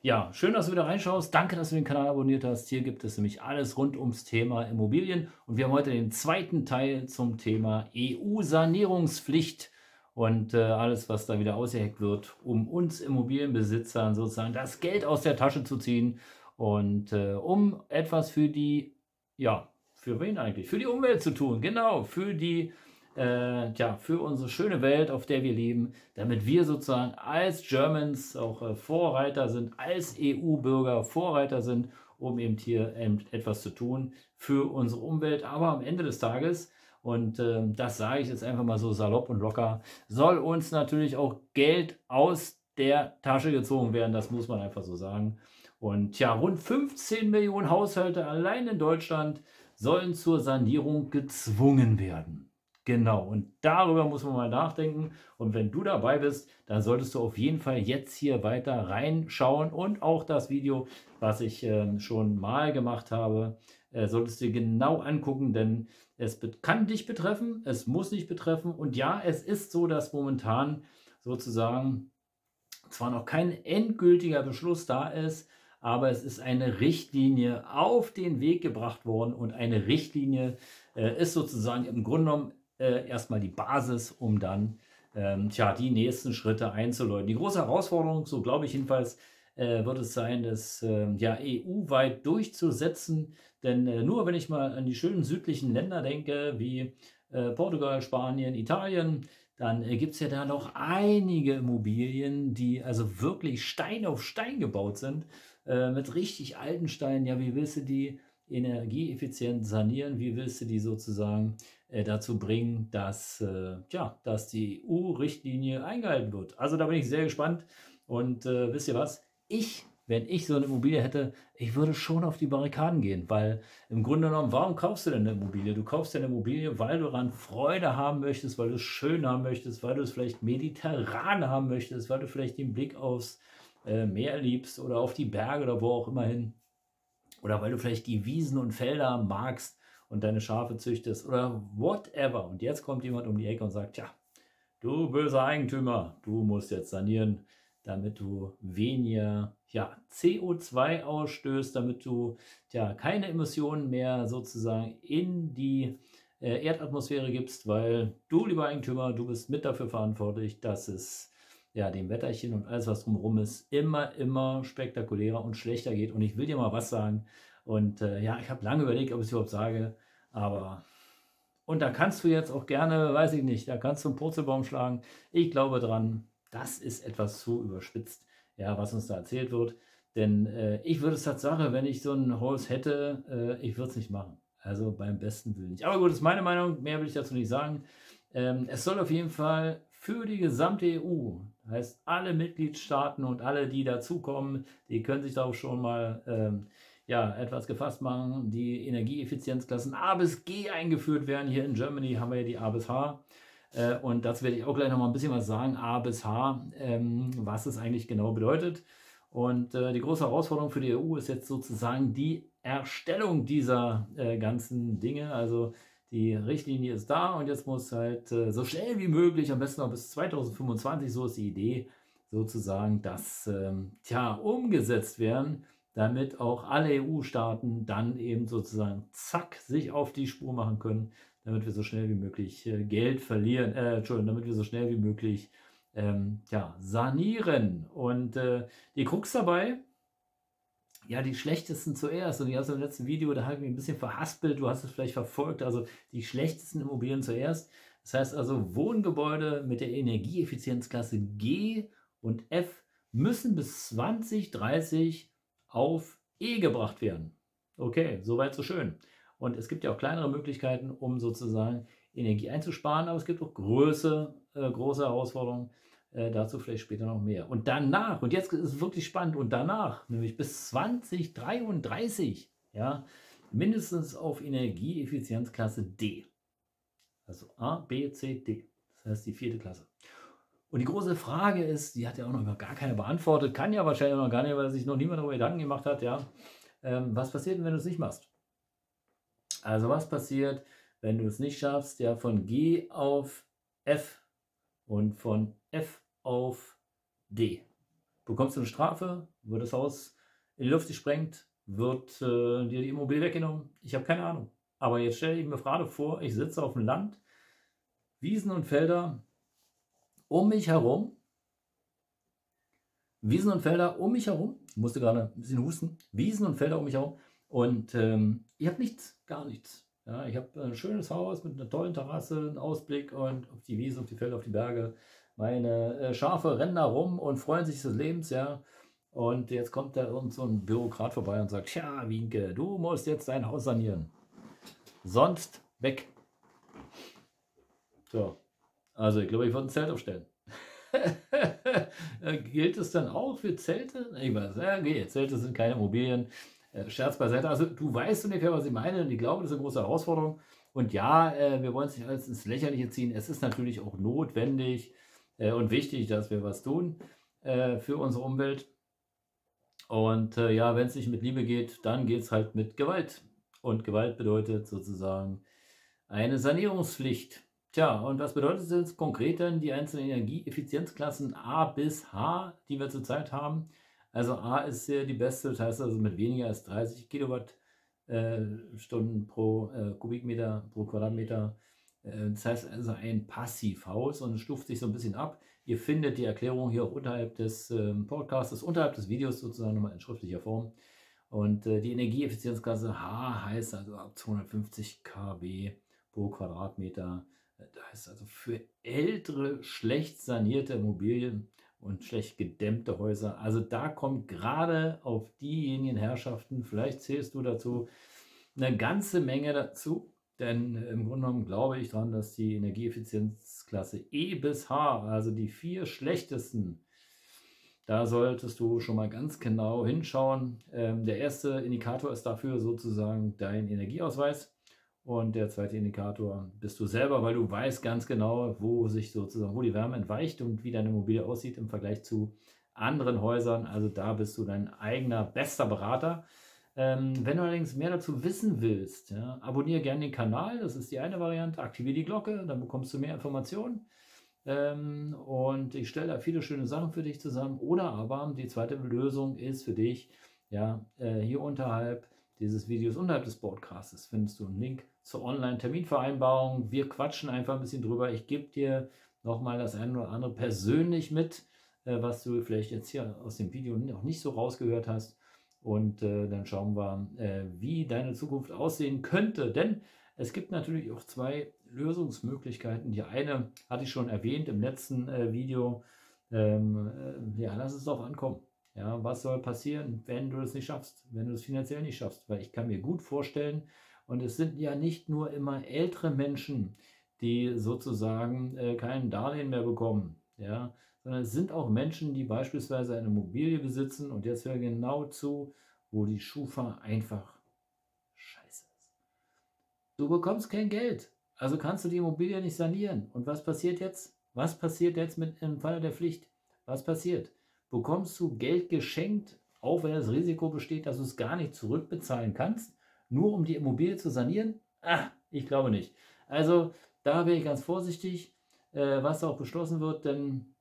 Ja, schön, dass du wieder reinschaust. Danke, dass du den Kanal abonniert hast. Hier gibt es nämlich alles rund ums Thema Immobilien. Und wir haben heute den zweiten Teil zum Thema EU-Sanierungspflicht und äh, alles, was da wieder ausgeheckt wird, um uns Immobilienbesitzern sozusagen das Geld aus der Tasche zu ziehen und äh, um etwas für die, ja, für wen eigentlich? Für die Umwelt zu tun. Genau, für die äh, ja, für unsere schöne Welt, auf der wir leben, damit wir sozusagen als Germans auch äh, Vorreiter sind, als EU-Bürger Vorreiter sind, um eben hier etwas zu tun für unsere Umwelt. Aber am Ende des Tages, und äh, das sage ich jetzt einfach mal so salopp und locker, soll uns natürlich auch Geld aus der Tasche gezogen werden. Das muss man einfach so sagen. Und ja, rund 15 Millionen Haushalte allein in Deutschland sollen zur Sanierung gezwungen werden. Genau, und darüber muss man mal nachdenken. Und wenn du dabei bist, dann solltest du auf jeden Fall jetzt hier weiter reinschauen und auch das Video, was ich äh, schon mal gemacht habe, äh, solltest du genau angucken, denn es kann dich betreffen, es muss dich betreffen. Und ja, es ist so, dass momentan sozusagen zwar noch kein endgültiger Beschluss da ist, aber es ist eine Richtlinie auf den Weg gebracht worden und eine Richtlinie äh, ist sozusagen im Grunde genommen äh, erstmal die Basis, um dann ähm, tja, die nächsten Schritte einzuläuten. Die große Herausforderung, so glaube ich jedenfalls, äh, wird es sein, das äh, ja, EU-weit durchzusetzen. Denn äh, nur wenn ich mal an die schönen südlichen Länder denke, wie äh, Portugal, Spanien, Italien, dann äh, gibt es ja da noch einige Immobilien, die also wirklich Stein auf Stein gebaut sind, mit richtig alten Steinen. Ja, wie willst du die energieeffizient sanieren? Wie willst du die sozusagen äh, dazu bringen, dass, äh, ja, dass die EU-Richtlinie eingehalten wird? Also da bin ich sehr gespannt. Und äh, wisst ihr was? Ich, wenn ich so eine Immobilie hätte, ich würde schon auf die Barrikaden gehen, weil im Grunde genommen, warum kaufst du denn eine Immobilie? Du kaufst eine Immobilie, weil du daran Freude haben möchtest, weil du es schön haben möchtest, weil du es vielleicht mediterran haben möchtest, weil du vielleicht den Blick aufs äh, Meer liebst oder auf die Berge oder wo auch immer hin. Oder weil du vielleicht die Wiesen und Felder magst und deine Schafe züchtest oder whatever. Und jetzt kommt jemand um die Ecke und sagt, ja, du böser Eigentümer, du musst jetzt sanieren, damit du weniger ja, CO2 ausstößt, damit du ja, keine Emissionen mehr sozusagen in die äh, Erdatmosphäre gibst, weil du, lieber Eigentümer, du bist mit dafür verantwortlich, dass es ja, dem Wetterchen und alles, was drumherum ist, immer, immer spektakulärer und schlechter geht. Und ich will dir mal was sagen. Und äh, ja, ich habe lange überlegt, ob ich es überhaupt sage, aber und da kannst du jetzt auch gerne, weiß ich nicht, da kannst du einen Purzelbaum schlagen. Ich glaube dran, das ist etwas zu überspitzt, ja, was uns da erzählt wird. Denn äh, ich würde es Tatsache, wenn ich so ein Haus hätte, äh, ich würde es nicht machen. Also beim besten Willen nicht. Aber gut, ist meine Meinung, mehr will ich dazu nicht sagen. Ähm, es soll auf jeden Fall für die gesamte EU, heißt alle Mitgliedstaaten und alle, die dazukommen, die können sich darauf schon mal ähm, ja, etwas gefasst machen. Die Energieeffizienzklassen A bis G eingeführt werden. Hier in Germany haben wir ja die A bis H. Äh, und dazu werde ich auch gleich noch mal ein bisschen was sagen, A bis H, ähm, was es eigentlich genau bedeutet. Und äh, die große Herausforderung für die EU ist jetzt sozusagen die Erstellung dieser äh, ganzen Dinge. Also die Richtlinie ist da und jetzt muss halt äh, so schnell wie möglich, am besten noch bis 2025, so ist die Idee, sozusagen, dass ähm, tja, umgesetzt werden, damit auch alle EU-Staaten dann eben sozusagen zack sich auf die Spur machen können, damit wir so schnell wie möglich äh, Geld verlieren, äh, Entschuldigung, damit wir so schnell wie möglich ähm, ja, sanieren. Und äh, die Krux dabei, ja, die schlechtesten zuerst. Und ich habe im letzten Video, da habe ich mich ein bisschen verhaspelt, du hast es vielleicht verfolgt, also die schlechtesten Immobilien zuerst. Das heißt also, Wohngebäude mit der Energieeffizienzklasse G und F müssen bis 2030 auf E gebracht werden. Okay, soweit so schön. Und es gibt ja auch kleinere Möglichkeiten, um sozusagen Energie einzusparen, aber es gibt auch große, äh, große Herausforderungen, Äh, dazu vielleicht später noch mehr. Und danach, und jetzt ist es wirklich spannend, und danach, nämlich bis 2033, ja, mindestens auf Energieeffizienzklasse D. Also A, B, C, D. Das heißt die vierte Klasse. Und die große Frage ist, die hat ja auch noch gar keine beantwortet, kann ja wahrscheinlich noch gar nicht, weil sich noch niemand darüber Gedanken gemacht hat, ja. Ähm, was passiert, wenn du es nicht machst? Also was passiert, wenn du es nicht schaffst, ja, von G auf F und von F auf D? Bekommst du eine Strafe? Wird das Haus in die Luft gesprengt? Wird äh, dir die Immobilie weggenommen? Ich habe keine Ahnung. Aber jetzt stelle ich mir gerade vor, ich sitze auf dem Land, Wiesen und Felder um mich herum. Wiesen und Felder um mich herum. Ich musste gerade ein bisschen husten. Wiesen und Felder um mich herum. Und ähm, ich habe nichts, gar nichts. Ja, ich habe ein schönes Haus mit einer tollen Terrasse, einen Ausblick und auf die Wiesen, auf die Felder, auf die Berge. Meine äh, Schafe rennen da rum und freuen sich des Lebens, ja. Und jetzt kommt da irgend so ein Bürokrat vorbei und sagt, tja, Wienke, du musst jetzt dein Haus sanieren. Sonst weg. So, also ich glaube, ich würde ein Zelt aufstellen. Gilt es dann auch für Zelte? Ich weiß, ja, okay, Zelte sind keine Immobilien. Äh, Scherz beiseite. Also du weißt ungefähr, was ich meine und ich glaube, das ist eine große Herausforderung. Und ja, äh, wir wollen es nicht alles ins Lächerliche ziehen. Es ist natürlich auch notwendig äh, und wichtig, dass wir was tun für unsere Umwelt. Und ja, wenn es nicht mit Liebe geht, dann geht es halt mit Gewalt. Und Gewalt bedeutet sozusagen eine Sanierungspflicht. Tja, und was bedeutet es jetzt konkret denn die einzelnen Energieeffizienzklassen A bis H, die wir zurzeit haben? Also A ist hier die beste, das heißt also mit weniger als 30 Kilowattstunden pro äh, Kubikmeter, pro Quadratmeter. Äh, das heißt also ein Passivhaus und stuft sich so ein bisschen ab. Ihr findet die Erklärung hier auch unterhalb des äh, Podcasts, unterhalb des Videos sozusagen nochmal in schriftlicher Form. Und äh, die Energieeffizienzklasse H heißt also ab 250 kW pro Quadratmeter da ist also für ältere, schlecht sanierte Immobilien und schlecht gedämmte Häuser, also da kommt gerade auf diejenigen Herrschaften, vielleicht zählst du dazu, eine ganze Menge dazu. Denn im Grunde genommen glaube ich daran, dass die Energieeffizienzklasse E bis H, also die vier schlechtesten, da solltest du schon mal ganz genau hinschauen. Ähm, der erste Indikator ist dafür sozusagen dein Energieausweis. Und der zweite Indikator bist du selber, weil du weißt ganz genau, wo sich sozusagen, wo die Wärme entweicht und wie deine Immobilie aussieht im Vergleich zu anderen Häusern. Also da bist du dein eigener bester Berater. Ähm, wenn du allerdings mehr dazu wissen willst, ja, abonniere gerne den Kanal, das ist die eine Variante, aktiviere die Glocke, dann bekommst du mehr Informationen. Ähm, und ich stelle da viele schöne Sachen für dich zusammen. Oder aber die zweite Lösung ist für dich, ja, äh, hier unterhalb dieses Videos unterhalb des Podcasts findest du einen Link zur Online-Terminvereinbarung. Wir quatschen einfach ein bisschen drüber. Ich gebe dir nochmal das eine oder andere persönlich mit, äh, was du vielleicht jetzt hier aus dem Video noch nicht so rausgehört hast. Und äh, dann schauen wir, äh, wie deine Zukunft aussehen könnte. Denn es gibt natürlich auch zwei Lösungsmöglichkeiten. Die eine hatte ich schon erwähnt im letzten Video. Ähm, äh, ja, lass es darauf ankommen. Ja, was soll passieren, wenn du es nicht schaffst, wenn du es finanziell nicht schaffst? Weil ich kann mir gut vorstellen, und es sind ja nicht nur immer ältere Menschen, die sozusagen äh, kein Darlehen mehr bekommen, ja, sondern es sind auch Menschen, die beispielsweise eine Immobilie besitzen und jetzt hören genau zu, wo die Schufa einfach scheiße ist. Du bekommst kein Geld, also kannst du die Immobilie nicht sanieren. Und was passiert jetzt? Was passiert jetzt mit im Falle der Pflicht? Was passiert? Bekommst du Geld geschenkt, auch wenn das Risiko besteht, dass du es gar nicht zurückbezahlen kannst, nur um die Immobilie zu sanieren? Ah, ich glaube nicht. Also da wäre ich ganz vorsichtig, äh, was auch beschlossen wird, denn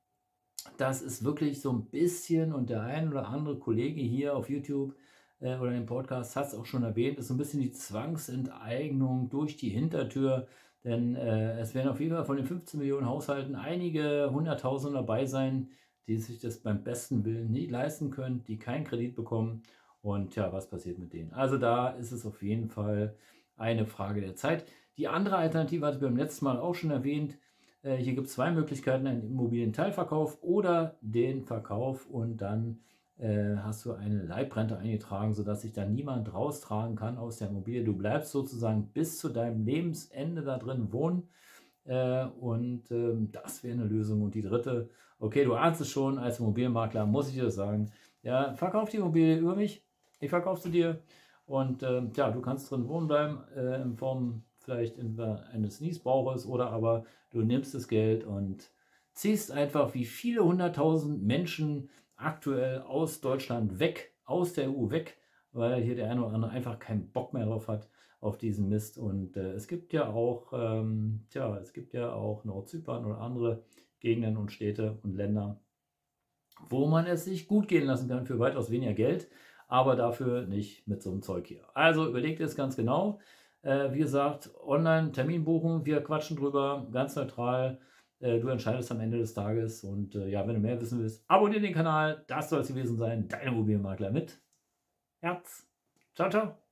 das ist wirklich so ein bisschen, und der ein oder andere Kollege hier auf YouTube äh, oder im Podcast hat es auch schon erwähnt, ist so ein bisschen die Zwangsenteignung durch die Hintertür. Denn äh, es werden auf jeden Fall von den 15 Millionen Haushalten einige Hunderttausend dabei sein, die sich das beim besten Willen nie leisten können, die keinen Kredit bekommen. Und ja, was passiert mit denen? Also da ist es auf jeden Fall eine Frage der Zeit. Die andere Alternative hatte ich beim letzten Mal auch schon erwähnt. Äh, hier gibt es zwei Möglichkeiten, einen Immobilienteilverkauf oder den Verkauf und dann äh, hast du eine Leibrente eingetragen, sodass sich da niemand raustragen kann aus der Immobilie. Du bleibst sozusagen bis zu deinem Lebensende da drin wohnen Äh, und ähm, das wäre eine Lösung. Und die dritte, okay, du ahnst es schon, als Immobilienmakler muss ich dir das sagen. Ja, verkauf die Immobilie über mich, ich verkaufe sie dir. Und ähm, ja, du kannst drin wohnen bleiben, äh, in Form vielleicht in, eines Niesbrauches oder aber du nimmst das Geld und ziehst einfach wie viele hunderttausend Menschen aktuell aus Deutschland weg, aus der EU weg, weil hier der eine oder andere einfach keinen Bock mehr drauf hat auf diesen Mist. Und äh, es gibt ja auch, ähm, tja, es gibt ja auch Nordzypern oder andere Gegenden und Städte und Länder, wo man es sich gut gehen lassen kann für weitaus weniger Geld, aber dafür nicht mit so einem Zeug hier. Also überlegt es ganz genau. Äh, wie gesagt, online Termin buchen, wir quatschen drüber, ganz neutral. Äh, du entscheidest am Ende des Tages. Und äh, ja, wenn du mehr wissen willst, abonniere den Kanal. Das soll es gewesen sein. Dein Immobilienmakler mit Herz. Ciao, ciao.